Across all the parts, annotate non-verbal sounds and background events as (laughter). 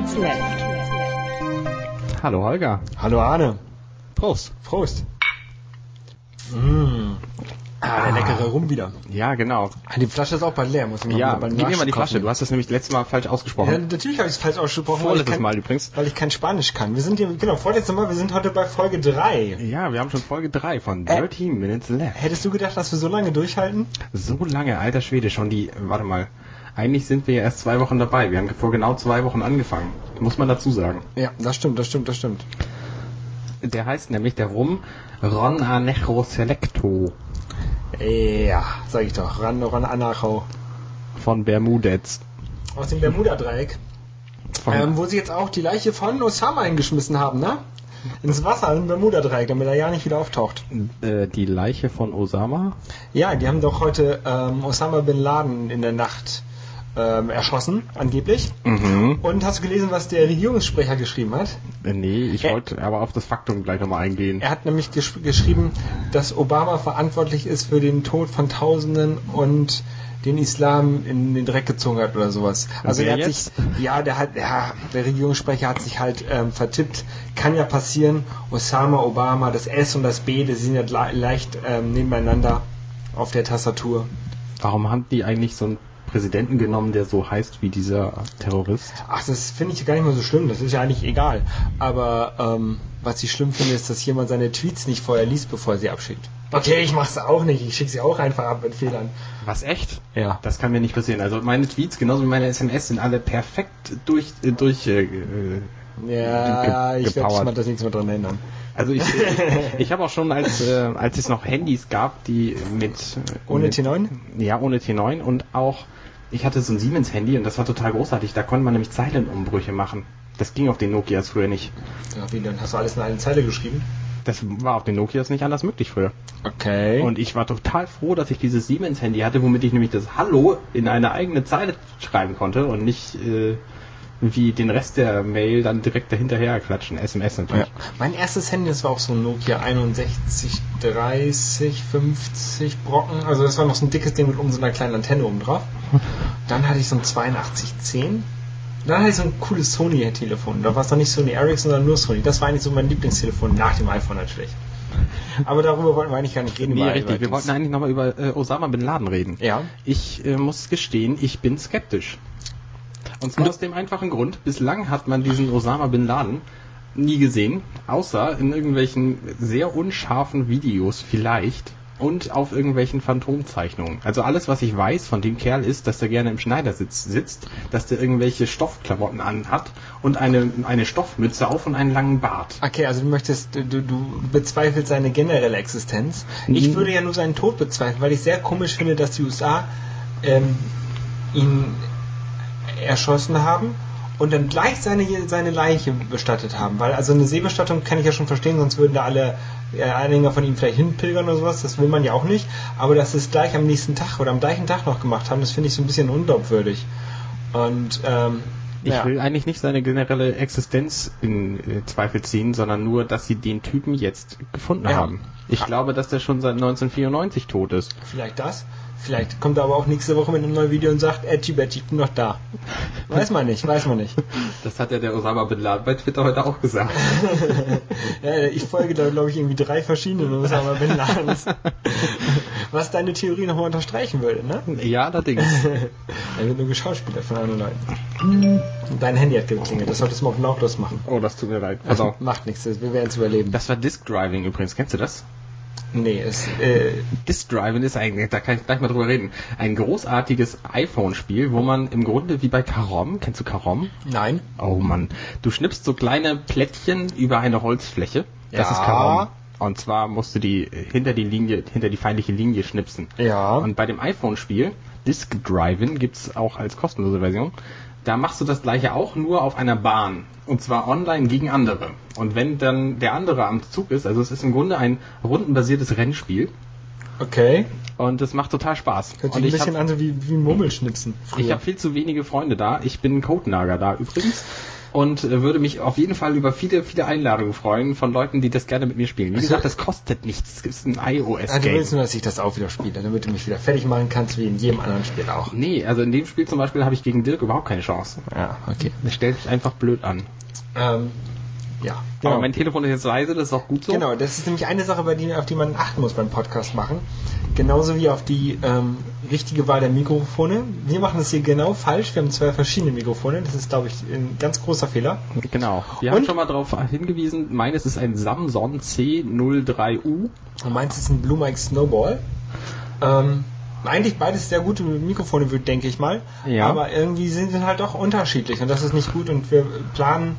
30 minutes left. Hallo Holger. Hallo Arne. Prost. Prost. Mmh. Ah, der leckere Rum wieder. Ja, genau. Ah, die Flasche ist auch bald leer, muss ich Ja, mal gib mir mal die Flasche. Du hast das nämlich letztes Mal falsch Ja, ausgesprochen. natürlich habe ich es falsch ausgesprochen. Vorletztes kein- Mal übrigens. Weil ich kein Spanisch kann. Wir sind hier, genau, vorletztes Mal, wir sind heute bei Folge 3. Ja, wir haben schon Folge 3 von Äh. 30 Minutes Left. Hättest du gedacht, dass wir so lange durchhalten? So lange, alter Schwede, schon die, warte mal. Eigentlich sind wir ja erst zwei Wochen dabei. Wir haben vor genau zwei Wochen angefangen. Muss man dazu sagen. Ja, das stimmt, das stimmt, das stimmt. Der heißt nämlich der Rum Ron Anejo Selecto Ja, sag ich doch. Ran, ran, Anacho. von Bermudez. Aus dem Bermuda-Dreieck. Ähm, wo sie jetzt auch die Leiche von Osama eingeschmissen haben, ne? Ins Wasser, im Bermuda-Dreieck, damit er ja nicht wieder auftaucht. äh, die Leiche von Osama. Ja, die haben doch heute ähm, Osama Bin Laden in der Nacht ähm, erschossen, angeblich. Mhm. Und hast du gelesen, was der Regierungssprecher geschrieben hat? Äh, nee, ich wollte aber auf das Faktum gleich nochmal eingehen. Er hat nämlich gesch geschrieben, dass Obama verantwortlich ist für den Tod von Tausenden und den Islam in den Dreck gezogen hat oder sowas. Also wer er hat jetzt? sich, ja, der hat, ja, der Regierungssprecher hat sich halt ähm, vertippt. Kann ja passieren. Osama, Obama, das S und das B, das sind ja le leicht ähm, nebeneinander auf der Tastatur. Warum haben die eigentlich so einen Präsidenten genommen, der so heißt wie dieser Terrorist? Ach, das finde ich gar nicht mal so schlimm, das ist ja eigentlich egal. Aber ähm, was ich schlimm finde, ist, dass jemand seine Tweets nicht vorher liest, bevor er sie abschickt. Okay, ich mach's auch nicht, ich schicke sie auch einfach ab mit Fehlern. Was echt? Ja. Das kann mir nicht passieren. Also meine Tweets, genauso wie meine SMS, sind alle perfekt durch äh, durch. Äh, äh, Ja, ge- ich werde gepowert. mal das nichts mehr dran ändern. Also ich, ich habe auch schon, als äh, als es noch Handys gab, die mit äh, Ohne mit, T9? Ja, ohne T9 und auch ich hatte so ein Siemens Handy und das war total großartig. Da konnte man nämlich Zeilenumbrüche machen. Das ging auf den Nokias früher nicht. Ja, wie, dann hast du alles in eine Zeile geschrieben? Das war auf den Nokias nicht anders möglich früher. Okay. Und ich war total froh, dass ich dieses Siemens-Handy hatte, womit ich nämlich das Hallo in eine eigene Zeile schreiben konnte und nicht äh, wie den Rest der Mail dann direkt dahinterher klatschen. SMS ja. natürlich. Mein erstes Handy, das war auch so ein Nokia 61, 30, 50 Brocken. Also das war noch so ein dickes Ding mit um so einer kleinen Antenne oben drauf. Dann hatte ich so ein 8210. Dann hatte ich so ein cooles Sony-Telefon. Da war es noch nicht Sony Ericsson, sondern nur Sony. Das war eigentlich so mein Lieblingstelefon nach dem iPhone natürlich. Aber darüber wollten wir eigentlich gar nicht reden. Nee, richtig. Wir wollten eigentlich nochmal über äh, Osama Bin Laden reden. Ja. Ich äh, muss gestehen, ich bin skeptisch. Und zwar aus dem einfachen Grund, bislang hat man diesen Osama Bin Laden nie gesehen, außer in irgendwelchen sehr unscharfen Videos vielleicht und auf irgendwelchen Phantomzeichnungen. Also alles, was ich weiß von dem Kerl ist, dass der gerne im Schneidersitz sitzt, dass der irgendwelche Stoffklamotten anhat und eine, eine Stoffmütze auf und einen langen Bart. Okay, also du möchtest, du, du bezweifelst seine generelle Existenz. Ich würde ja nur seinen Tod bezweifeln, weil ich sehr komisch finde, dass die USA ähm, ihn erschossen haben und dann gleich seine, seine Leiche bestattet haben. Weil also eine Seebestattung kann ich ja schon verstehen, sonst würden da alle äh, Anhänger von ihm vielleicht hinpilgern oder sowas. Das will man ja auch nicht. Aber dass sie es gleich am nächsten Tag oder am gleichen Tag noch gemacht haben, das finde ich so ein bisschen unglaubwürdig. Und ähm, Ich ja. will eigentlich nicht seine generelle Existenz in äh, Zweifel ziehen, sondern nur, dass sie den Typen jetzt gefunden Ja. haben. Ich glaube, dass der schon seit 1994 tot ist. Vielleicht das. Vielleicht kommt er aber auch nächste Woche mit einem neuen Video und sagt, Edgy Badge, ich bin noch da. Weiß man nicht, weiß man nicht. Das hat ja der Osama Bin Laden bei Twitter heute auch gesagt. (laughs) Ja, ich folge da, glaube ich, irgendwie drei verschiedene Osama Bin Ladens. Was deine Theorie nochmal unterstreichen würde, ne? ja, allerdings. Er wird nur geschauspielert von anderen Leuten. Und dein Handy hat geklingelt, das solltest du mal auf lautlos machen. Oh, das tut mir leid. Auf. Macht nichts, wir werden es überleben. Das war Disk Driving übrigens. Kennst du das? Nee, es, äh, Disk Driving ist eigentlich, da kann ich gleich mal drüber reden, ein großartiges iPhone-Spiel, wo man im Grunde wie bei Karom, kennst du Karom? nein. Oh Mann. Du schnippst so kleine Plättchen über eine Holzfläche. Das Ja. ist Karom. Und zwar musst du die hinter die Linie, hinter die feindliche Linie schnipsen. Ja. Und bei dem iPhone-Spiel, Disk Driving, gibt's auch als kostenlose Version. Da machst du das gleiche auch nur auf einer Bahn. Und zwar online gegen andere. Und wenn dann der andere am Zug ist, also es ist im Grunde ein rundenbasiertes Rennspiel. Okay. Und es macht total Spaß. Hört sich ein ich bisschen hab- an so wie, wie Murmelschnipsen. ich habe viel zu wenige Freunde da. Ich bin Codenager da übrigens. Und äh, würde mich auf jeden Fall über viele, viele Einladungen freuen von Leuten, die das gerne mit mir spielen. Wie Also- gesagt, das kostet nichts. Es ist ein Ah, du iOS-Game. willst nur, dass ich das auch wieder spiele, damit du mich wieder fertig machen kannst, wie in jedem anderen Spiel auch. Nee, also in dem Spiel zum Beispiel habe ich gegen Dirk überhaupt keine Chance. Ja, okay. Der stellt sich einfach blöd an. Ähm, ja, Aber mein Telefon ist jetzt leise, das ist auch gut so. Genau, das ist nämlich eine Sache, bei die, auf die man achten muss beim Podcast machen. Genauso wie auf die ähm, richtige Wahl der Mikrofone. Wir machen das hier genau falsch. Wir haben zwei verschiedene Mikrofone. Das ist, glaube ich, ein ganz großer Fehler. Genau. Wir Und? haben schon mal darauf hingewiesen, meines ist ein Samsung C03U. Und meins ist ein Blue Mike Snowball. Ähm, eigentlich beides sehr gute Mikrofone, denke ich mal. Ja. Aber irgendwie sind sie halt doch unterschiedlich und das ist nicht gut und wir planen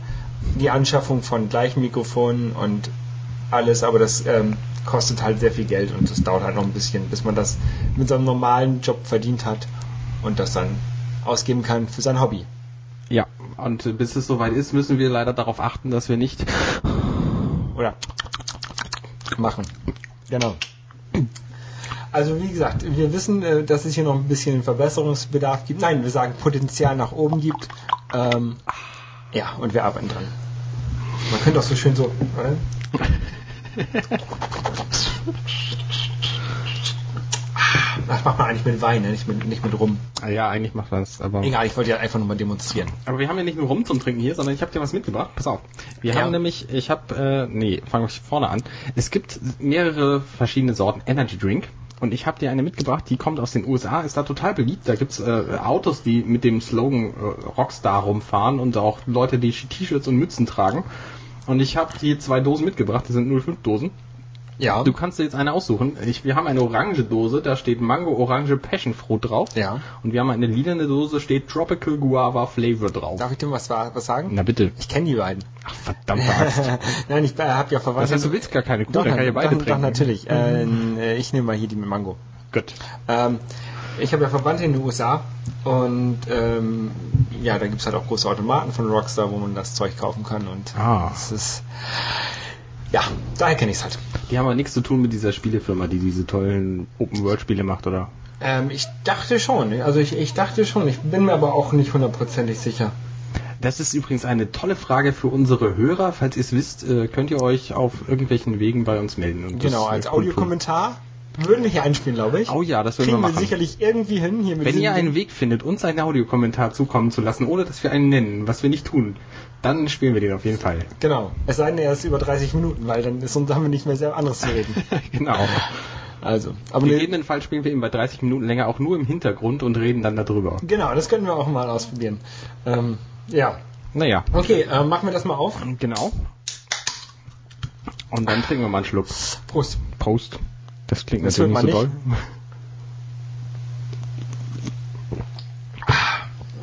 die Anschaffung von gleichen Mikrofonen und alles, aber das ähm, kostet halt sehr viel Geld und das dauert halt noch ein bisschen, bis man das mit seinem normalen Job verdient hat und das dann ausgeben kann für sein Hobby. Ja, und bis es soweit ist, müssen wir leider darauf achten, dass wir nicht Oder machen. Genau. Also wie gesagt, wir wissen, äh, dass es hier noch ein bisschen Verbesserungsbedarf gibt. Nein, wir sagen Potenzial nach oben gibt. Ähm, ja, und wir arbeiten dran. Man könnte auch so schön so, oder? Das macht man eigentlich mit Wein, ne? nicht mit, nicht mit Rum. Ah Ja, eigentlich macht das, aber. Egal, ich wollte ja einfach nur mal demonstrieren. Aber wir haben ja nicht nur Rum zum Trinken hier, sondern ich habe dir was mitgebracht. Pass auf. Wir Ja. haben nämlich, ich habe, äh, nee, fangen wir vorne an. Es gibt mehrere verschiedene Sorten Energy Drink. Und ich habe dir eine mitgebracht, die kommt aus den USA, ist da total beliebt. Da gibt's äh, Autos, die mit dem Slogan äh, Rockstar rumfahren und auch Leute, die T-Shirts und Mützen tragen. Und ich habe hier zwei Dosen mitgebracht, die sind 05 Dosen. Ja. Du kannst dir jetzt eine aussuchen. Ich, wir haben eine orange Dose, da steht Mango Orange Passion Fruit drauf. Ja. Und wir haben eine lilane Dose, steht Tropical Guava Flavor drauf. Darf ich dir was, was sagen? Na bitte. Ich kenne die beiden. Ach, verdammte Axt. (laughs) Nein, ich habe ja Verwandte. Das heißt, du willst gar keine Kuh, doch, dann kann ich beide doch, doch, trinken. natürlich. Äh, ich nehme mal hier die mit Mango. Gut. Ähm, ich habe ja Verwandte in den USA und ähm, ja, da gibt's halt auch große Automaten von Rockstar, wo man das Zeug kaufen kann und Ah. es ist ja, daher kenne ich's halt. Die haben aber nichts zu tun mit dieser Spielefirma, die diese tollen Open-World-Spiele macht, oder? Ähm, ich dachte schon, also ich, ich dachte schon, ich bin mir aber auch nicht hundertprozentig sicher. Das ist übrigens eine tolle Frage für unsere Hörer. Falls ihr es wisst, äh, könnt ihr euch auf irgendwelchen Wegen bei uns melden. Und Genau, als kundtun. Würden wir hier einspielen, glaube ich. Oh ja, das würden Kriegen wir wir machen. sicherlich irgendwie hin. Hier mit Wenn ihr einen. Weg findet, uns einen Audiokommentar zukommen zu lassen, ohne dass wir einen nennen, was wir nicht tun, dann spielen wir den auf jeden Fall. Genau. Es sei denn, er ist über 30 Minuten, weil dann ist haben wir nicht mehr sehr anderes zu reden. (laughs) genau. Also, aber Im ne, gegebenen spielen wir eben bei 30 Minuten länger auch nur im Hintergrund und reden dann darüber. genau, das können wir auch mal ausprobieren. Ähm, ja. Naja, Okay, äh, machen wir das mal auf. genau. Und dann trinken wir mal einen Schluck. Prost. Post. Das klingt Das natürlich nicht so man doll.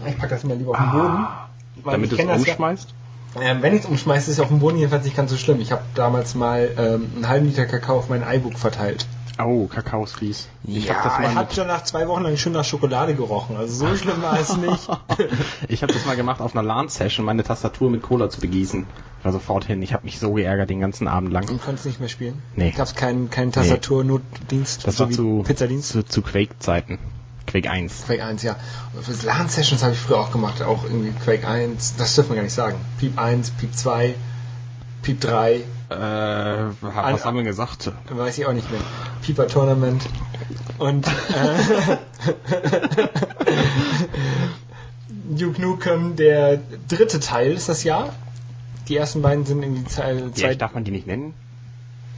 Ich packe das mal lieber auf den Boden. weil Damit du es umschmeißt? Ähm, wenn ich es umschmeiße, ist es auf dem Boden jedenfalls nicht ganz so schlimm. Ich habe damals mal ähm, einen halben Liter Kakao auf mein iBook verteilt. Oh, Kakao ist fies. Ich ja, hab das mal hat schon nach zwei Wochen lang schön nach Schokolade gerochen. Also so schlimm war es nicht. (laughs) ich habe das mal gemacht auf einer LAN-Session, meine Tastatur mit Cola zu begießen. Ich war sofort hin. Ich habe mich so geärgert den ganzen Abend lang. Du konntest nicht mehr spielen? Nee. Gab es keinen keinen Tasturnotdienst? Das so war zu, Pizzadienst? zu, zu Quake-Zeiten. Quake 1. Quake 1, ja. Und Für LAN-Sessions habe ich früher auch gemacht. Auch irgendwie Quake 1. Das dürfen wir gar nicht sagen. Piep 1, Piep 2, Piep 3. Äh, was haben wir gesagt? Weiß ich auch nicht mehr. Pieper Tournament. Und äh, (laughs) Duke Nukem, der dritte Teil ist das Jahr. Die ersten beiden sind irgendwie Teil Ja, zwei, ich darf man die nicht nennen?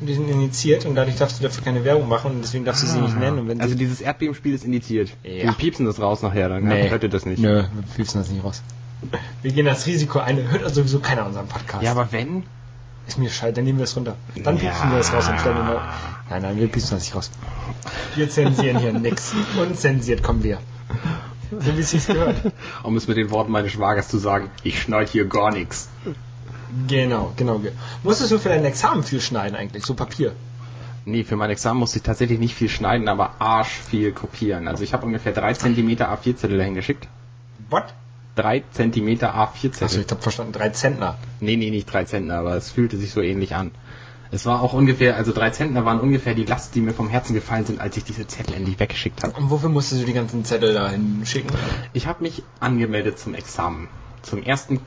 Die sind initiiert und dadurch darfst du dafür keine Werbung machen und deswegen darfst du sie nicht nennen. Und wenn also sie, dieses Erdbebenspiel ist indiziert. Ja. Wir piepsen das raus nachher, dann hört ihr das nicht. Nö, wir piepsen das nicht raus. Wir gehen das Risiko ein, hört also sowieso keiner unseren Podcast. Ja, aber wenn? ist mir scheiße, dann nehmen wir es runter. Dann Ja. piepsen wir das raus und stellen neu. Nein, nein, wir piepsen das nicht raus. Wir zensieren hier (laughs) nix. Unzensiert kommen wir. So wie es sich gehört. Um es mit den Worten meines Schwagers zu sagen, ich schneid hier gar nichts. Genau, genau. Musstest du für dein Examen viel schneiden eigentlich? So Papier? Nee, für mein Examen musste ich tatsächlich nicht viel schneiden, aber arsch viel kopieren. Also ich habe ungefähr 3 cm A4-Zettel dahin geschickt. What? 3 cm Achso, A4-Zettel. ich hab verstanden, drei Zentner. Nee, nee, nicht 3 Zentner, aber es fühlte sich so ähnlich an. Es war auch ungefähr, also 3 Zentner waren ungefähr die Last, die mir vom Herzen gefallen sind, als ich diese Zettel endlich weggeschickt habe. Und wofür musstest du die ganzen Zettel da hinschicken? Ich habe mich angemeldet zum Examen. Zum ersten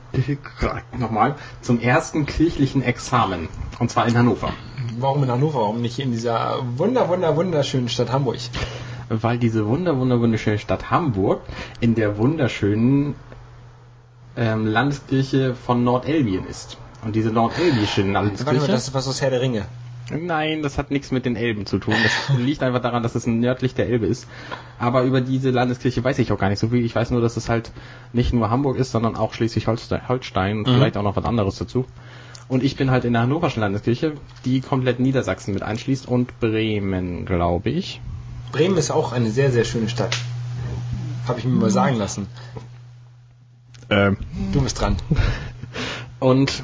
nochmal zum ersten kirchlichen Examen und zwar in Hannover. Warum in Hannover? Warum nicht in dieser wunder wunder wunderschönen Stadt Hamburg? Weil diese wunder wunder wunderschöne Stadt Hamburg in der wunderschönen ähm, Landeskirche von Nordelbien ist. Und diese nordelbische Warte mal, Landeskirche. das ist was aus Herr der Ringe. Nein, das hat nichts mit den Elben zu tun. Das liegt einfach daran, dass es nördlich der Elbe ist. Aber über diese Landeskirche weiß ich auch gar nicht so viel. Ich weiß nur, dass es halt nicht nur Hamburg ist, sondern auch Schleswig-Holstein und Mhm. vielleicht auch noch was anderes dazu. Und ich bin halt in der Hannoverschen Landeskirche, die komplett Niedersachsen mit einschließt und Bremen, glaube ich. Bremen ist auch eine sehr, sehr schöne Stadt. Habe ich mir mal sagen lassen. Ähm, Du bist dran. Und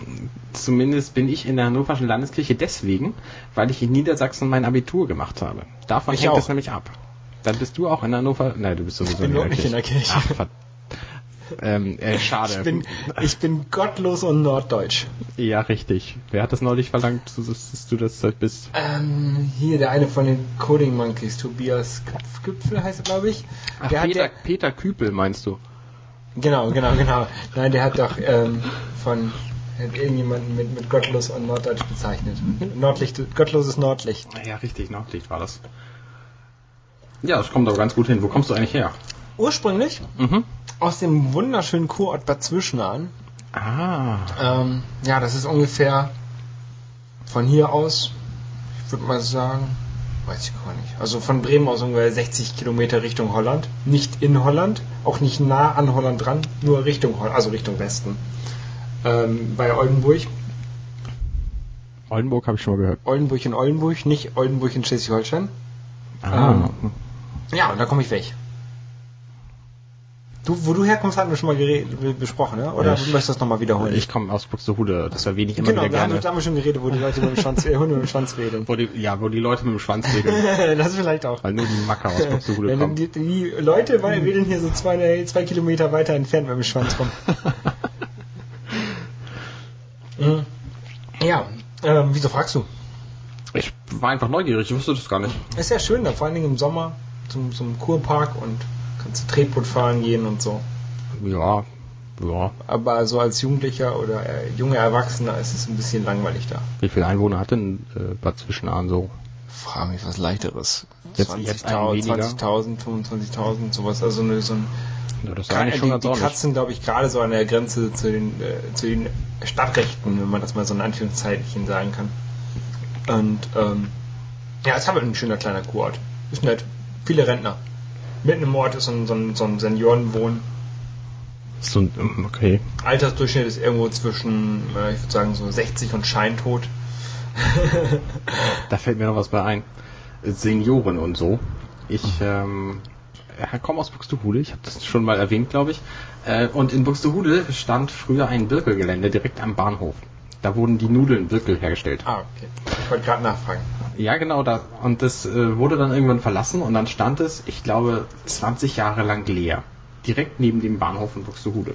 zumindest bin ich in der Hannoverschen Landeskirche deswegen, weil ich in Niedersachsen mein Abitur gemacht habe. Davon Ich hängt auch. es nämlich ab. Dann bist du auch in Hannover. Nein, du bist sowieso bin überhaupt nicht in der Kirche. Ach, ver ähm, äh, schade. Ich bin, ich bin gottlos und norddeutsch. ja, richtig. Wer hat das neulich verlangt, dass du das halt bist? Ähm, hier der eine von den Coding Monkeys, Tobias Gipfel heißt er, glaube ich. Ach, der Peter, hat Peter Küpel meinst du? der, genau, genau, genau. Nein, der hat doch ähm, von hat irgendjemanden mit, mit gottlos und norddeutsch bezeichnet. Nordlicht, gottloses Nordlicht. Ja, richtig, Nordlicht war das. Ja, das kommt aber ganz gut hin. Wo kommst du eigentlich her? Ursprünglich Mhm. aus dem wunderschönen Kurort Bad Zwischenahn. Ah. Ähm, ja, das ist ungefähr von hier aus, ich würde mal sagen, weiß ich gar nicht. Also von Bremen aus ungefähr 60 Kilometer Richtung Holland. Nicht in Holland, auch nicht nah an Holland dran, nur Richtung Holland, also Richtung Westen. Ähm, bei Oldenburg. Oldenburg habe ich schon mal gehört. Oldenburg in Oldenburg, nicht Oldenburg in Schleswig-Holstein. Ah. Ja, und da komme ich weg. Du, wo du herkommst, hatten wir schon mal besprochen, ne? oder Ich- möchtest du das nochmal wiederholen? Ich komme aus Buxtehude, das erwähne ich immer genau, wieder da haben, gerne. wir, da haben wir schon geredet, wo die Leute mit dem Schwanz, äh, Hunde mit dem Schwanz wedeln. Wo die, ja, wo die Leute mit dem Schwanz wedeln, (laughs) das vielleicht auch. weil nur die Macker aus Buxtehude kommen. die, die Leute wedeln hier so zwei, zwei Kilometer weiter entfernt mit dem Schwanz rum. (laughs) Mhm. Ja, ähm, wieso fragst du? Ich war einfach neugierig, ich wusste das gar nicht. Ist ja schön, da vor allen Dingen im Sommer zum, zum Kurpark und kannst du Tretboot fahren gehen und so. Ja, ja. Aber so als Jugendlicher oder äh, junger Erwachsener ist es ein bisschen langweilig da. Wie viele Einwohner hat denn äh, Bad Zwischenahn so? Frag mich was leichteres. Jetzt- jetzt einen weniger? 20.000, 25.000, sowas. Also eine, so ein Ja, das ist Ka- eigentlich schon die, ganz die kratzen, glaube ich, gerade so an der Grenze zu den, äh, zu den Stadtrechten, wenn man das mal so in Anführungszeichen sagen kann. Und ähm, ja, es ist aber ein schöner kleiner Kurort. Ist nett. Viele Rentner. Mitten im Ort ist so ein, so ein, so ein Seniorenwohn. So, ein- ähm, okay. Altersdurchschnitt ist irgendwo zwischen, äh, ich würde sagen, so 60 und Scheintod. (laughs) Da fällt mir noch was bei ein. Senioren und so. Ich ähm, ja, komme aus Buxtehude, ich habe das schon mal erwähnt, glaube ich. Äh, und in Buxtehude stand früher ein Birkelgelände direkt am Bahnhof. Da wurden die Nudeln Birkel hergestellt. ah, okay. Ich wollte gerade nachfragen. Ja, genau, da. Und das äh, wurde dann irgendwann verlassen und dann stand es, ich glaube, 20 Jahre lang leer. Direkt neben dem Bahnhof in Buxtehude.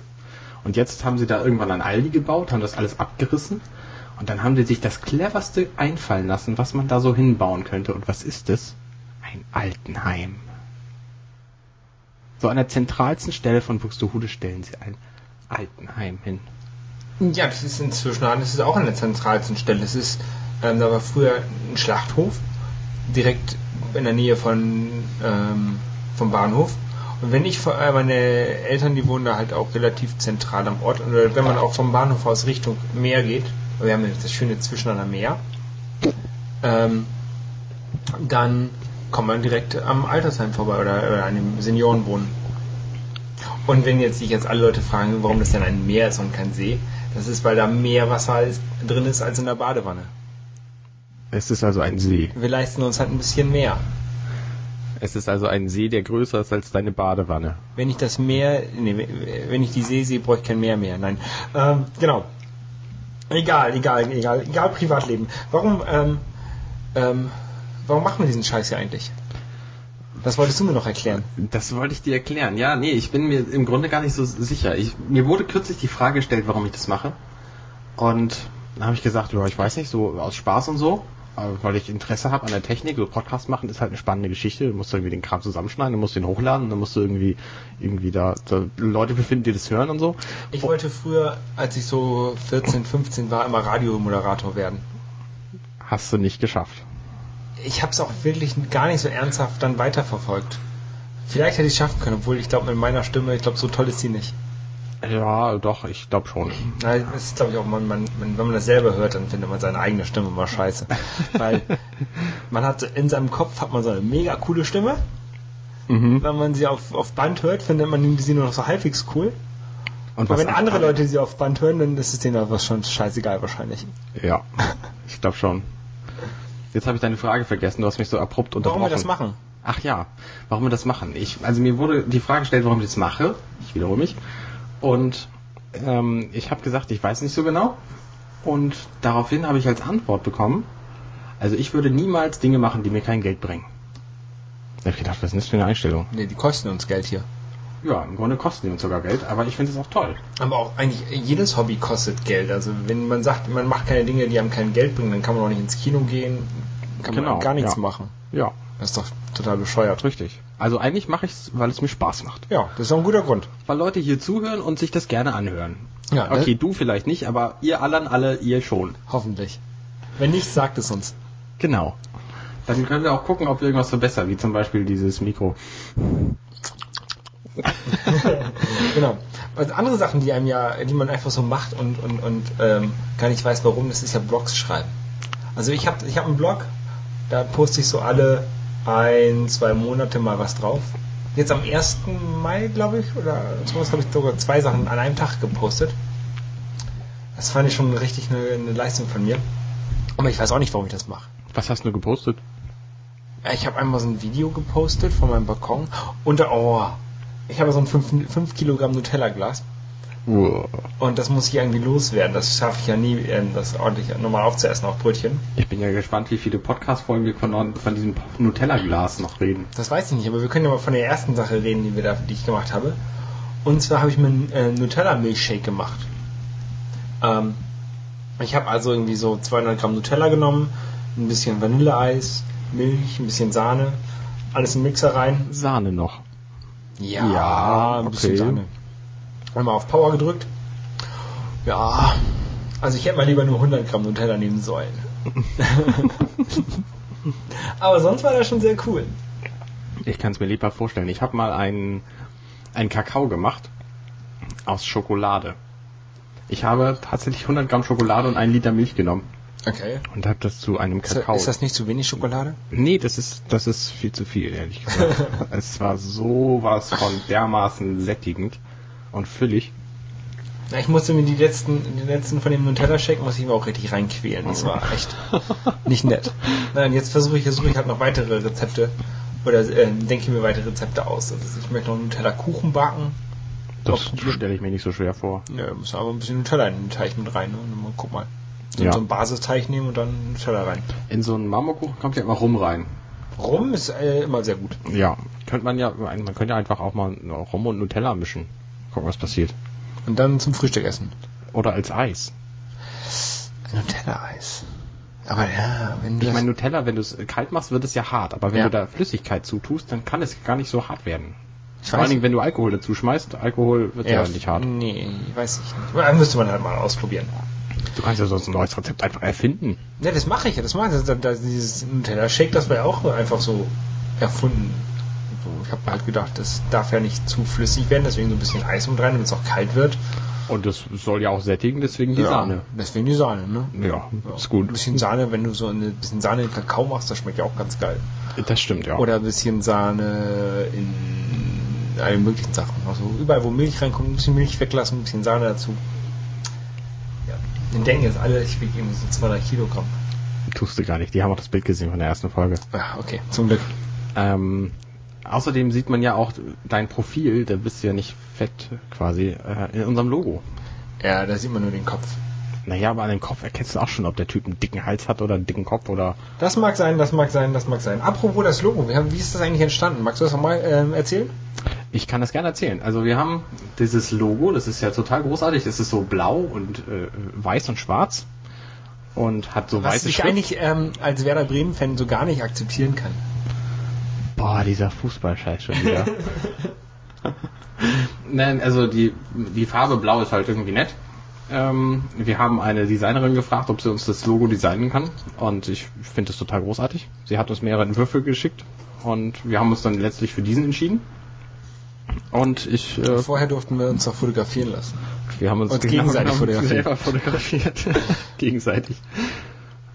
Und jetzt haben sie da irgendwann ein Aldi gebaut, haben das alles abgerissen und dann haben sie sich das cleverste einfallen lassen, was man da so hinbauen könnte. Und was ist es? Ein Altenheim. So an der zentralsten Stelle von Buxtehude stellen sie ein Altenheim hin. Ja, das ist inzwischen, das ist auch an der zentralsten Stelle. Das ist, ähm, da war früher ein Schlachthof, direkt in der Nähe von, ähm, vom Bahnhof. Und wenn ich, äh, meine Eltern, die wohnen da halt auch relativ zentral am Ort. Und äh, wenn man auch vom Bahnhof aus Richtung Meer geht, wir haben jetzt das schöne Zwischenander Meer, ähm, dann kommt man direkt am Altersheim vorbei oder, oder an dem Seniorenwohnen. Und wenn jetzt sich jetzt alle Leute fragen, warum das denn ein Meer ist und kein See, das ist, weil da mehr Wasser ist, drin ist als in der Badewanne. Es ist also ein See. Wir leisten uns halt ein bisschen mehr. Es ist also ein See, der größer ist als deine Badewanne. Wenn ich das Meer, nee, wenn ich die See sehe, brauche ich kein Meer mehr. Nein, ähm, genau. Egal, egal, egal, egal Privatleben. Warum, ähm, ähm, warum machen wir diesen Scheiß hier eigentlich? Das wolltest du mir noch erklären. Das wollte ich dir erklären. Ja, nee, ich bin mir im Grunde gar nicht so sicher. Ich, mir wurde kürzlich die Frage gestellt, warum ich das mache. Und dann habe ich gesagt, ja, ich weiß nicht, so aus Spaß und so. Aber weil ich Interesse habe an der Technik, so Podcast machen ist halt eine spannende Geschichte. Du musst irgendwie den Kram zusammenschneiden, du musst den hochladen, dann musst du irgendwie irgendwie da, da Leute befinden, die das hören und so. Ich wollte früher, als ich so 14, 15 war, immer Radiomoderator werden. Hast du nicht geschafft. Ich habe es auch wirklich gar nicht so ernsthaft dann weiterverfolgt. Vielleicht hätte ich es schaffen können, obwohl ich glaube mit meiner Stimme, ich glaube so toll ist sie nicht. Ja, doch, ich glaube schon. Na, das ist glaube ich auch, man, man, wenn man das selber hört, dann findet man seine eigene Stimme immer scheiße. (laughs) Weil man hat in seinem Kopf hat man so eine mega coole Stimme. Mhm. Wenn man sie auf, auf Band hört, findet man sie nur noch so halbwegs cool. Und Aber wenn andere Leute sie auf Band hören, dann ist es denen einfach schon scheißegal wahrscheinlich. Ja, ich glaube schon. Jetzt habe ich deine Frage vergessen, du hast mich so abrupt unterbrochen. Warum wir das machen? Ach ja, warum wir das machen. Ich, also mir wurde die Frage gestellt, warum ich das mache. Ich wiederhole mich. Und ähm, ich habe gesagt, ich weiß nicht so genau. Und daraufhin habe ich als Antwort bekommen, also ich würde niemals Dinge machen, die mir kein Geld bringen. Da habe ich gedacht, was ist das für eine Einstellung? Nee, die kosten uns Geld hier. Ja, im Grunde kosten die uns sogar Geld, aber ich finde es auch toll. Aber auch eigentlich jedes Hobby kostet Geld. Also wenn man sagt, man macht keine Dinge, die einem kein Geld bringen, dann kann man auch nicht ins Kino gehen, kann Genau, man gar nichts ja. machen. Ja, Das ist doch total bescheuert. richtig. Also eigentlich mache ich es, weil es mir Spaß macht. Ja, das ist auch ein guter Grund. Weil Leute hier zuhören und sich das gerne anhören. Ja, ne? Okay, du vielleicht nicht, aber ihr allen alle, ihr schon. Hoffentlich. Wenn nicht, sagt es uns. Genau. Dann können wir auch gucken, ob wir irgendwas verbessern, wie zum Beispiel dieses Mikro. (laughs) genau. Also andere Sachen, die einem ja, die man einfach so macht und, und, und ähm, gar nicht weiß warum, das ist ja Blogs schreiben. Also ich habe ich hab einen Blog, da poste ich so alle ein, zwei Monate mal was drauf. Jetzt am 1. Mai, glaube ich, oder zumindest habe ich sogar zwei Sachen an einem Tag gepostet. Das fand ich schon richtig eine, eine Leistung von mir. Aber ich weiß auch nicht, warum ich das mache. Was hast du gepostet? Ich habe einmal so ein Video gepostet von meinem Balkon und oh, ich habe so ein 5 Kilogramm Nutella-Glas und das muss ich irgendwie loswerden. Das schaffe ich ja nie, ähm, das ordentlich normal aufzuessen auf Brötchen. Ich bin ja gespannt, wie viele Podcast-Folgen wir von, von diesem Nutella-Glas noch reden. Das weiß ich nicht, aber wir können ja mal von der ersten Sache reden, die, wir da, die ich gemacht habe. Und zwar habe ich mir einen äh, Nutella-Milchshake gemacht. Ähm, ich habe also irgendwie so 200 Gramm Nutella genommen, ein bisschen Vanilleeis, Milch, ein bisschen Sahne, alles in den Mixer rein, Sahne noch. Ja, Ja, ein bisschen okay. Sahne. Einmal auf Power gedrückt. Ja, also ich hätte mal lieber nur 100 Gramm Nutella nehmen sollen. (laughs) Aber sonst war das schon sehr cool. Ich kann es mir lieber vorstellen. Ich habe mal einen, einen Kakao gemacht aus Schokolade. Ich habe tatsächlich 100 Gramm Schokolade und einen Liter Milch genommen Okay. und habe das zu einem Kakao. ist das nicht zu wenig Schokolade? Nee, das ist, das ist viel zu viel, ehrlich gesagt. (laughs) es war sowas von dermaßen sättigend und füllig. Ja, ich musste mir die letzten, die letzten von dem Nutella-Shake muss ich mir auch richtig reinquälen. Das war echt nicht nett. Nein, jetzt versuche ich, versuche ich halt noch weitere Rezepte oder äh, denke mir weitere Rezepte aus. Also ich möchte noch Nutella-Kuchen backen. Das stelle ich mir nicht so schwer vor. Ja, muss aber ein bisschen Nutella in den Teig mit rein. Ne? Und mal, guck mal. So, Ja. so einen Basisteig nehmen und dann Nutella rein. In so einen Marmorkuchen kommt ja immer Rum rein. Rum ist äh, immer sehr gut. Ja, könnte man ja, man könnte ja einfach auch mal Rum und Nutella mischen. Gucken, was passiert. Und dann zum Frühstück essen. Oder als Eis. Nutella-Eis. Aber ja, wenn du Ich meine, Nutella, wenn du es kalt machst, wird es ja hart. Aber wenn Ja. du da Flüssigkeit zutust, dann kann es gar nicht so hart werden. Ich Vor allen Dingen, wenn du Alkohol dazu schmeißt. Alkohol wird ja, nicht hart. Nee, weiß ich nicht. Ja, müsste man halt mal ausprobieren. Du kannst ja sonst ein neues Rezept einfach erfinden. Ne, das mache ich ja, das mache ich. Das, das, dieses Nutella-Shake, das war ja auch einfach so erfunden. Ich habe halt gedacht, das darf ja nicht zu flüssig werden, deswegen so ein bisschen Eis rein, damit es auch kalt wird. Und das soll ja auch sättigen, deswegen die ja, Sahne. Deswegen die Sahne, ne? Ja, Ja. ist gut. Ein bisschen Sahne, wenn du so ein bisschen Sahne in Kakao machst, das schmeckt ja auch ganz geil. Das stimmt, ja. Oder ein bisschen Sahne in allen möglichen Sachen. Also überall, wo Milch reinkommt, ein bisschen Milch weglassen, ein bisschen Sahne dazu. Den denken jetzt alle, ich wiege irgendwie so 200 Kilogramm. Tust du gar nicht. Die haben auch das Bild gesehen von der ersten Folge. Ja, okay, zum Glück. Ähm, außerdem sieht man ja auch dein Profil, da bist du ja nicht fett quasi, äh, in unserem Logo. Ja, da sieht man nur den Kopf. Naja, aber an dem Kopf erkennst du auch schon, ob der Typ einen dicken Hals hat oder einen dicken Kopf oder. Das mag sein, das mag sein, das mag sein. Apropos das Logo, wie, haben- wie ist das eigentlich entstanden? Magst du das nochmal ähm, erzählen? Ich kann das gerne erzählen. Also wir haben dieses Logo, das ist ja total großartig. Das ist so blau und äh, weiß und schwarz. und hat so Was weiße ich Schrift. eigentlich ähm, als Werder Bremen-Fan so gar nicht akzeptieren kann. Boah, dieser Fußballscheiß schon wieder. (laughs) Nein, also die, die Farbe Blau ist halt irgendwie nett. Ähm, wir haben eine Designerin gefragt, ob sie uns das Logo designen kann. Und ich finde das total großartig. Sie hat uns mehrere Entwürfe geschickt und wir haben uns dann letztlich für diesen entschieden. Und ich, äh, Vorher durften wir uns doch fotografieren lassen. wir haben uns uns gegenseitig haben fotografiert. selber fotografiert. (laughs) gegenseitig.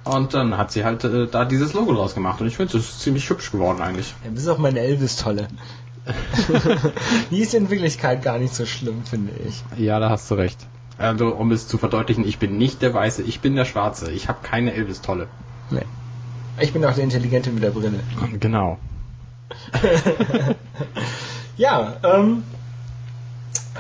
Und dann hat sie halt äh, da dieses Logo draus gemacht und ich finde, es ist ziemlich hübsch geworden eigentlich. Ja, bis auf meine Elvis-Tolle. (laughs) Die ist in Wirklichkeit gar nicht so schlimm, finde ich. Ja, da hast du recht. Also, um es zu verdeutlichen, ich bin nicht der Weiße, ich bin der Schwarze. Ich habe keine Elvis-Tolle. Nee. Ich bin auch der Intelligente mit der Brille. Genau. (laughs) Ja, ähm,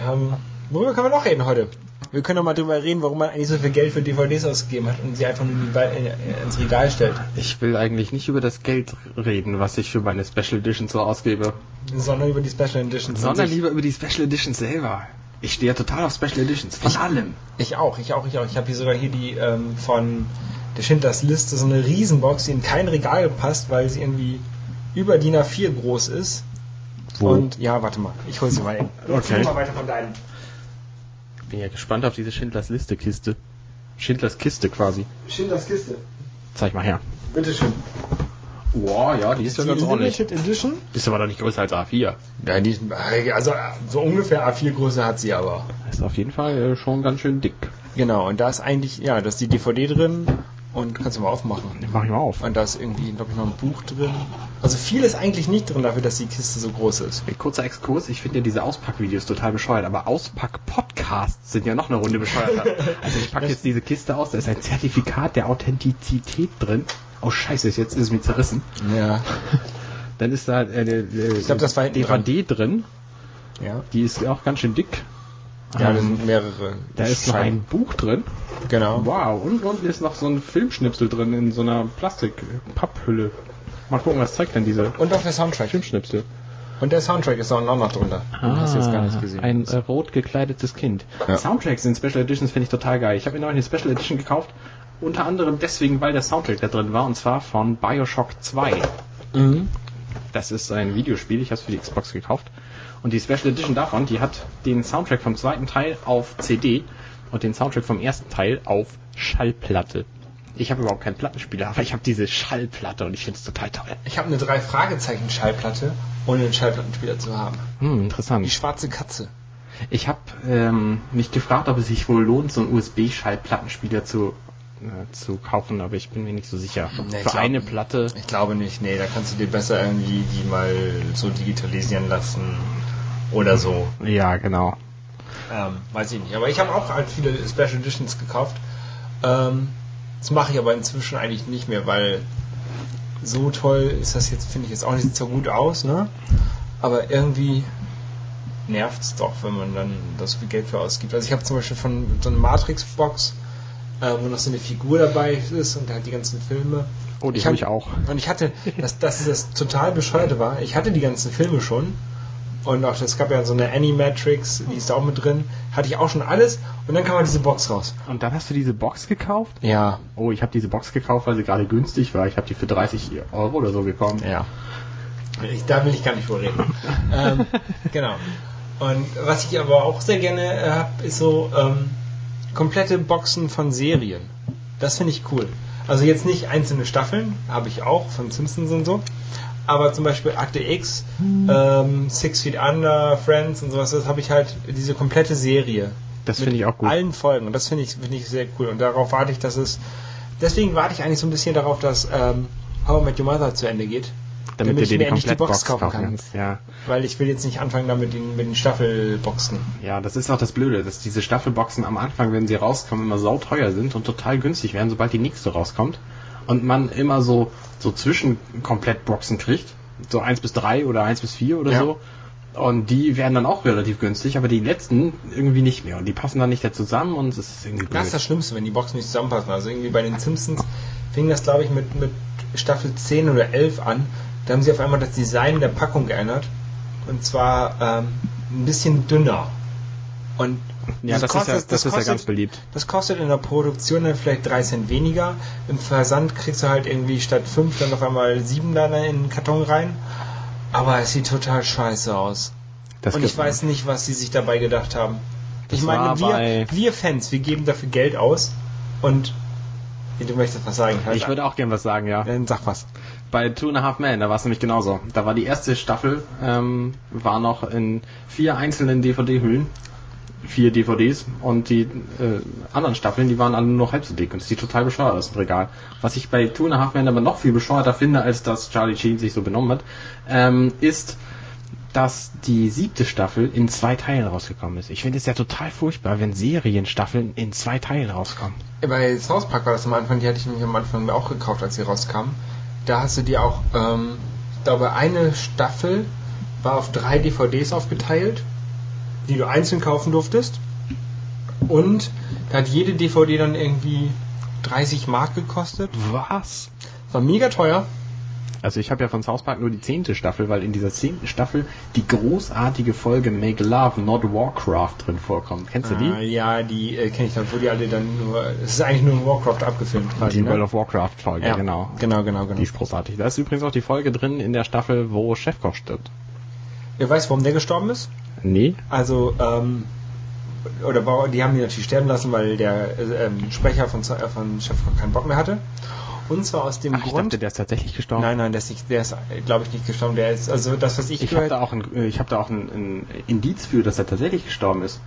ähm, worüber können wir noch reden heute? Wir können doch mal drüber reden, warum man eigentlich so viel Geld für DVDs ausgegeben hat und sie einfach nur Ba- in- ins Regal stellt. Ich will eigentlich nicht über das Geld reden, was ich für meine Special Edition so ausgebe, Sondern über die Special Editions. an sondern lieber über die Special Editions selber. Ich stehe ja total auf Special Editions. Von allem. Ich auch, ich auch, ich auch. Ich habe hier sogar hier die ähm, von der Schindlers Liste, so eine Riesenbox, die in kein Regal passt, weil sie irgendwie über DIN A4 groß ist. Und ja, warte mal, ich hol sie mal hin. Okay. Mal weiter von deinen. bin ja gespannt auf diese Schindlers Liste Kiste. Schindlers Kiste quasi. Schindlers Kiste. Zeig mal her. Bitteschön. Wow, ja, die ist ja ganz ordentlich. Limited Edition? Ist aber doch nicht größer als A4. Ja, die, also so ungefähr A4 Größe hat sie aber. Ist auf jeden Fall äh, schon ganz schön dick. Genau, und da ist eigentlich, ja, da ist die DVD drin und kannst du mal aufmachen. Mach ich mal auf. Und da ist irgendwie, glaube ich, noch ein Buch drin. Also viel ist eigentlich nicht drin dafür, dass die Kiste so groß ist. Kurzer Exkurs, ich finde ja diese Auspackvideos total bescheuert, aber Auspack-Podcasts sind ja noch eine Runde bescheuerter. (laughs) Also ich packe jetzt diese Kiste aus, da ist ein Zertifikat der Authentizität drin. Oh scheiße, jetzt ist es mir zerrissen. Ja. (laughs) Dann ist da äh, äh, Ich glaub, das war DVD drin, Ja. die ist auch ganz schön dick. Ja, da Ähm, sind mehrere. da ist noch ein Buch drin. Genau. Wow, und unten ist noch so ein Filmschnipsel drin in so einer Plastik-Papphülle. Mal gucken, was zeigt denn diese Und auch der Soundtrack. Filmschnipsel? Und der Soundtrack ist auch noch drunter. Den hast du jetzt gar nicht gesehen. Ah, Ein äh, rot gekleidetes Kind. Ja. Soundtracks in Special Editions finde ich total geil. Ich habe mir noch eine Special Edition gekauft. Unter anderem deswegen, weil der Soundtrack da drin war. Und zwar von Bioshock 2. mhm. Das ist ein Videospiel. Ich habe es für die Xbox gekauft. Und die Special Edition davon, die hat den Soundtrack vom zweiten Teil auf CD und den Soundtrack vom ersten Teil auf Schallplatte. Ich habe überhaupt keinen Plattenspieler, aber ich habe diese Schallplatte und ich finde es total toll. Ich habe eine drei Fragezeichen Schallplatte, ohne einen Schallplattenspieler zu haben. Hm, interessant. Die schwarze Katze. Ich habe ähm, mich gefragt, ob es sich wohl lohnt, so einen USB-Schallplattenspieler zu, zu kaufen, aber ich bin mir nicht so sicher. Nee, Für glaub- eine Platte. Ich glaube nicht. Nee, da kannst du dir besser irgendwie die mal so digitalisieren lassen oder so. Ja, genau. Ähm, weiß ich nicht. Aber ich habe auch halt viele Special Editions gekauft. Ähm, das mache ich aber inzwischen eigentlich nicht mehr, weil so toll ist das jetzt, finde ich jetzt auch nicht so gut aus, ne? Aber irgendwie nervt's doch, wenn man dann das viel Geld für ausgibt. Also ich habe zum Beispiel von so einer Matrix-Box, äh, wo noch so eine Figur dabei ist und halt die ganzen Filme. Oh, die Ich habe hab- ich auch. Und ich hatte, das, das ist das total bescheuerte war, ich hatte die ganzen Filme schon. Und auch, es gab ja so eine Animatrix, die ist da auch mit drin. Hatte ich auch schon alles. Und dann kam halt diese Box raus. Und dann hast du diese Box gekauft? Ja. Oh, ich habe diese Box gekauft, weil sie gerade günstig war. Ich habe die für 30 Euro oder so gekauft. Ja. Ich, da will ich gar nicht drüber reden. (laughs) ähm, genau. Und was ich aber auch sehr gerne äh, habe, ist so ähm, komplette Boxen von Serien. Das finde ich cool. Also jetzt nicht einzelne Staffeln, habe ich auch von Simpsons und so. Aber zum Beispiel Akte X, ähm, Six Feet Under, Friends und sowas, das habe ich halt diese komplette Serie. Das finde ich auch gut. Allen Folgen. Und das finde ich, finde ich sehr cool. Und darauf warte ich, dass es. Deswegen warte ich eigentlich so ein bisschen darauf, dass ähm, How I Met Your Mother zu Ende geht. Damit, damit du dir die Komplettbox Box kaufen kaufen kann. kannst. Ja. Weil ich will jetzt nicht anfangen damit den, mit den Staffelboxen. ja, das ist auch das Blöde, dass diese Staffelboxen am Anfang, wenn sie rauskommen, immer sauteuer sind und total günstig werden, sobald die nächste rauskommt. Und man immer so, so Zwischenkomplettboxen kriegt. So 1 bis 3 oder 1 bis 4 oder Ja. so. Und die werden dann auch relativ günstig, aber die letzten irgendwie nicht mehr. Und die passen dann nicht da zusammen und es ist irgendwie blöd. Das ist das Schlimmste, wenn die Boxen nicht zusammenpassen. Also irgendwie bei den Simpsons fing das, glaube ich, mit, mit Staffel 10 oder 11 an. Da haben sie auf einmal das Design der Packung geändert. Und zwar ähm, ein bisschen dünner. Und Ja, das, kostet- ist ja, das, ist ja kostet- ganz beliebt. Das kostet in der Produktion dann vielleicht 3 Cent weniger. Im Versand kriegst du halt irgendwie statt 5 dann noch einmal 7 da in den Karton rein. Aber es sieht total scheiße aus. Das Und ich weiß nicht, was sie sich dabei gedacht haben. Das ich meine, wir, wir Fans, wir geben dafür Geld aus und du möchtest was sagen. Ich würde auch gern was sagen, ja. Dann sag was. Bei Two and a Half Men, da war es nämlich genauso. Da war die erste Staffel, ähm, war noch in vier einzelnen DVD-Hüllen. Vier DVDs und die äh, anderen Staffeln, die waren alle nur noch halb so dick und es sieht total bescheuert aus im Regal. Was ich bei Two and a Half Men aber noch viel bescheuerter finde, als dass Charlie Sheen sich so benommen hat, ähm, ist, dass die siebte Staffel in zwei Teilen rausgekommen ist. Ich finde es ja total furchtbar, wenn Serienstaffeln in zwei Teilen rauskommen. Bei South Park war das am Anfang, die hatte ich nämlich am Anfang auch gekauft, als sie rauskamen. Da hast du dir auch, ähm, ich glaube, eine Staffel war auf drei DVDs aufgeteilt, die du einzeln kaufen durftest. Und da hat jede DVD dann irgendwie 30 Mark gekostet. Was? War mega teuer. Also ich habe ja von South Park nur die zehnte Staffel, weil in dieser zehnten Staffel die großartige Folge Make Love, Not Warcraft drin vorkommt. Kennst du die? Äh, ja, die äh, kenne ich dann, wo die alle dann nur, es ist eigentlich nur ein Warcraft abgefilmt quasi, die ne? World of Warcraft Folge, ja, genau. Genau, genau, genau. Die ist großartig. Da ist übrigens auch die Folge drin in der Staffel, wo Chefkoch stirbt. Ihr weißt, warum der gestorben ist? Nee? Also, ähm, oder die haben ihn natürlich sterben lassen, weil der äh, ähm, Sprecher von, äh, von Chefkoch keinen Bock mehr hatte. Und zwar aus dem Ach, ich Grund. dachte, der ist tatsächlich gestorben. nein, nein, der ist, nicht, der ist glaube ich, nicht gestorben. Der ist, also das, was ich, Ich habe da auch ein, äh, ich habe da auch ein, ein Indiz für, dass er tatsächlich gestorben ist.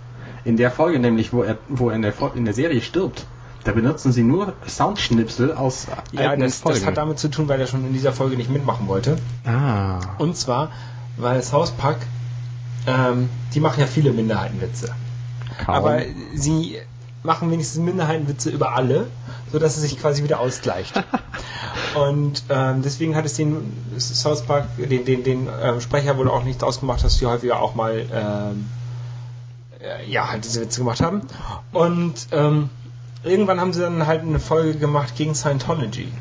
In der Folge nämlich, wo er, wo er in der, in der Serie stirbt, da benutzen sie nur Soundschnipsel aus ja, das, Folgen. das hat damit zu tun, weil er schon in dieser Folge nicht mitmachen wollte. ah. Und zwar, weil South Park, ähm, die machen ja viele Minderheitenwitze. Kaum. Aber sie machen wenigstens Minderheitenwitze über alle, sodass es sich quasi wieder ausgleicht. (laughs) Und ähm, deswegen hat es den South Park, den, den, den ähm, Sprecher wohl auch nicht ausgemacht, dass sie häufiger auch mal ähm, äh, ja, halt diese Witze gemacht haben. Und ähm, irgendwann haben sie dann halt eine Folge gemacht gegen Scientology.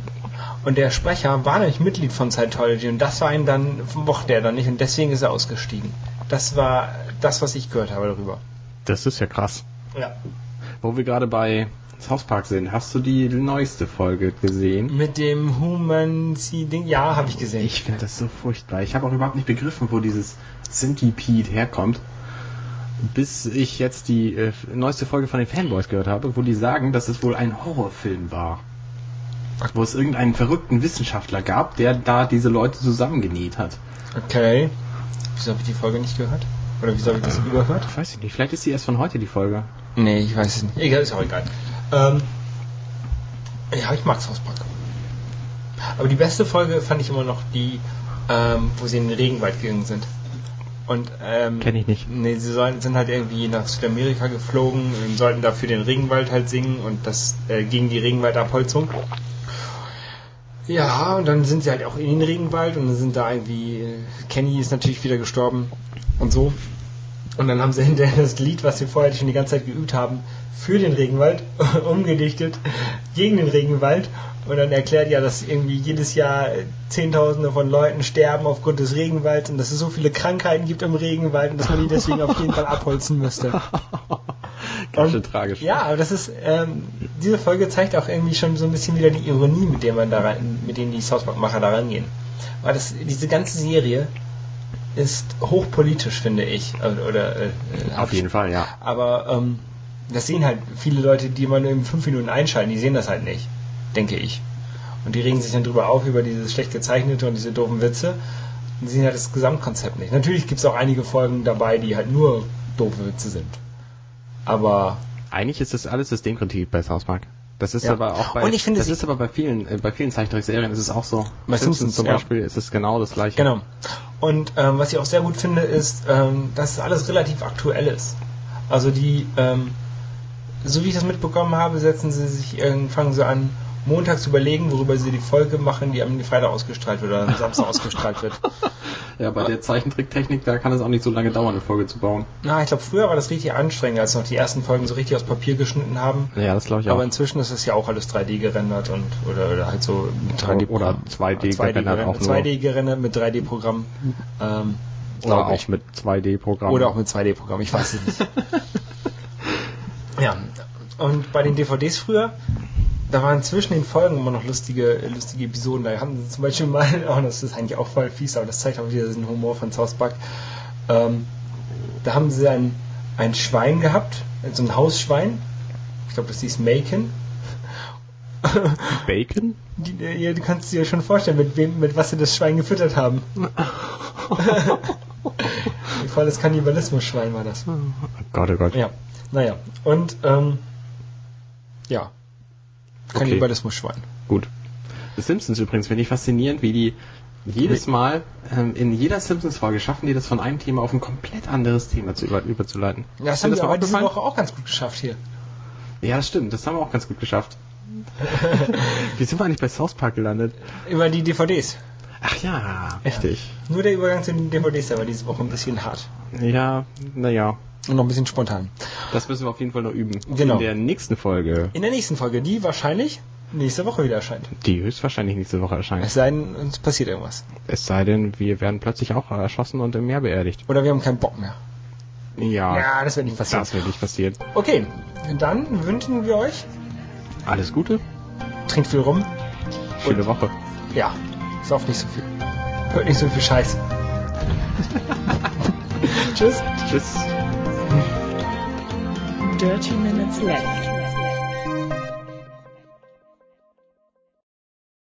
Und der Sprecher war nämlich Mitglied von Scientology und das war ihn dann, mochte er dann nicht und deswegen ist er ausgestiegen. Das war das, was ich gehört habe darüber. das ist ja krass. Ja. Wo wir gerade bei South Park sind, hast du die neueste Folge gesehen? Mit dem Human Ding, ja, habe ich gesehen. Ich finde das so furchtbar. Ich habe auch überhaupt nicht begriffen, wo dieses Centipede herkommt. Bis ich jetzt die äh, neueste Folge von den Fanboys gehört habe, wo die sagen, dass es wohl ein Horrorfilm war. Wo es irgendeinen verrückten Wissenschaftler gab, der da diese Leute zusammengenäht hat. Okay. Wieso habe ich die Folge nicht gehört? Oder wieso habe ich das überhört? Ich weiß nicht, vielleicht ist die erst von heute die Folge. Nee, ich weiß es nicht. Egal, ist auch egal. Ähm, ja, ich mag South Park. Aber die beste Folge fand ich immer noch die, ähm, wo sie in den Regenwald gegangen sind. Und, ähm, Kenn ich nicht. Nee, sie sollen, sind halt irgendwie nach Südamerika geflogen und sollten dafür den Regenwald halt singen und das äh, gegen die Regenwaldabholzung. Ja, und dann sind sie halt auch in den Regenwald und dann sind da irgendwie, äh, Kenny ist natürlich wieder gestorben und so. Und dann haben sie (laughs) hinterher das Lied, was sie vorher schon die ganze Zeit geübt haben, für den Regenwald (laughs) umgedichtet, gegen den Regenwald. Und dann erklärt ja, dass irgendwie jedes Jahr Zehntausende von Leuten sterben aufgrund des Regenwalds und dass es so viele Krankheiten gibt im Regenwald und dass man die deswegen auf jeden Fall abholzen müsste. (laughs) Ganz schön tragisch. Ja, aber das ist, ähm, diese Folge zeigt auch irgendwie schon so ein bisschen wieder die Ironie, mit der man da rein, mit denen die South Park-Macher da rangehen. Weil das, diese ganze Serie ist hochpolitisch, finde ich. Oder, oder äh, Auf jeden Fall, ja. Aber ähm, das sehen halt viele Leute, die man in fünf Minuten einschalten, die sehen das halt nicht, denke ich. Und die regen sich dann drüber auf, über dieses schlecht gezeichnete und diese doofen Witze. Und sehen halt das Gesamtkonzept nicht. Natürlich gibt es auch einige Folgen dabei, die halt nur doofe Witze sind. Aber Eigentlich ist das alles Systemkritik bei South Park. Das ist Ja. aber auch bei Und ich finde, das ist aber bei vielen äh, bei vielen Zeichentrickserien ist es auch so. Bei Simpsons zum ja. Beispiel ist es genau das gleiche. Genau. Und ähm, was ich auch sehr gut finde, ist, ähm, dass alles relativ aktuell ist. Also die, ähm, so wie ich das mitbekommen habe, setzen sie sich, fangen sie an, montags zu überlegen, worüber sie die Folge machen, die am Freitag ausgestrahlt wird oder am Samstag ausgestrahlt wird. (laughs) Ja, bei der Zeichentricktechnik, da kann es auch nicht so lange dauern, eine Folge zu bauen. Na, ich glaube, früher war das richtig anstrengend, als noch die ersten Folgen so richtig aus Papier geschnitten haben. Ja, das glaube ich auch. Aber inzwischen ist es ja auch alles 3D gerendert und oder, oder halt so mit 3D Oder 2D gerendert auch nur. 2D gerendert mit 3D-Programm. Ähm, Oder auch ich. mit 2D-Programm. Oder auch mit 2D-Programm, ich weiß es nicht. (laughs) Ja, und bei den DVDs früher, da waren zwischen den Folgen immer noch lustige, lustige Episoden. Da haben sie zum Beispiel mal, (laughs) oh, das ist eigentlich auch voll fies, aber das zeigt auch wieder den Humor von South Park. Ähm, da haben sie ein, ein Schwein gehabt, so ein Hausschwein. Ich glaube, das hieß Macon. Bacon? Die, ja, du kannst dir schon vorstellen, mit wem, mit was sie das Schwein gefüttert haben. (laughs) Voll das Kannibalismus-Schwein war das. Oh Gott, oh Gott. Ja, naja. Und, ähm, ja. Kannibalismus-Schwein. Gut. The Simpsons übrigens finde ich faszinierend, wie die jedes Mal ähm, in jeder Simpsons-Folge schaffen die das von einem Thema auf ein komplett anderes Thema zu über, überzuleiten. Ja, das haben wir aber diese? Woche auch ganz gut geschafft hier. Ja, das stimmt. Das haben wir auch ganz gut geschafft. (laughs) Wie sind wir eigentlich bei South Park gelandet? Über die DVDs. Ach ja, richtig. Nur der Übergang zu den DVDs, der war diese Woche ein bisschen hart. Ja, naja. Und noch ein bisschen spontan. Das müssen wir auf jeden Fall noch üben. Genau. In der nächsten Folge, In der nächsten Folge, die wahrscheinlich nächste Woche wieder erscheint. die höchstwahrscheinlich nächste Woche erscheint. Es sei denn, uns passiert irgendwas. Es sei denn, wir werden plötzlich auch erschossen und im Meer beerdigt. Oder wir haben keinen Bock mehr. Ja, Ja, das wird nicht passieren. das wird nicht passieren. Okay, dann wünschen wir euch, Alles Gute, trinkt viel rum. schöne Woche. Ja, sauft nicht so viel. Hört nicht so viel Scheiß. (laughs) Tschüss. Tschüss. Dirty Minutes Left.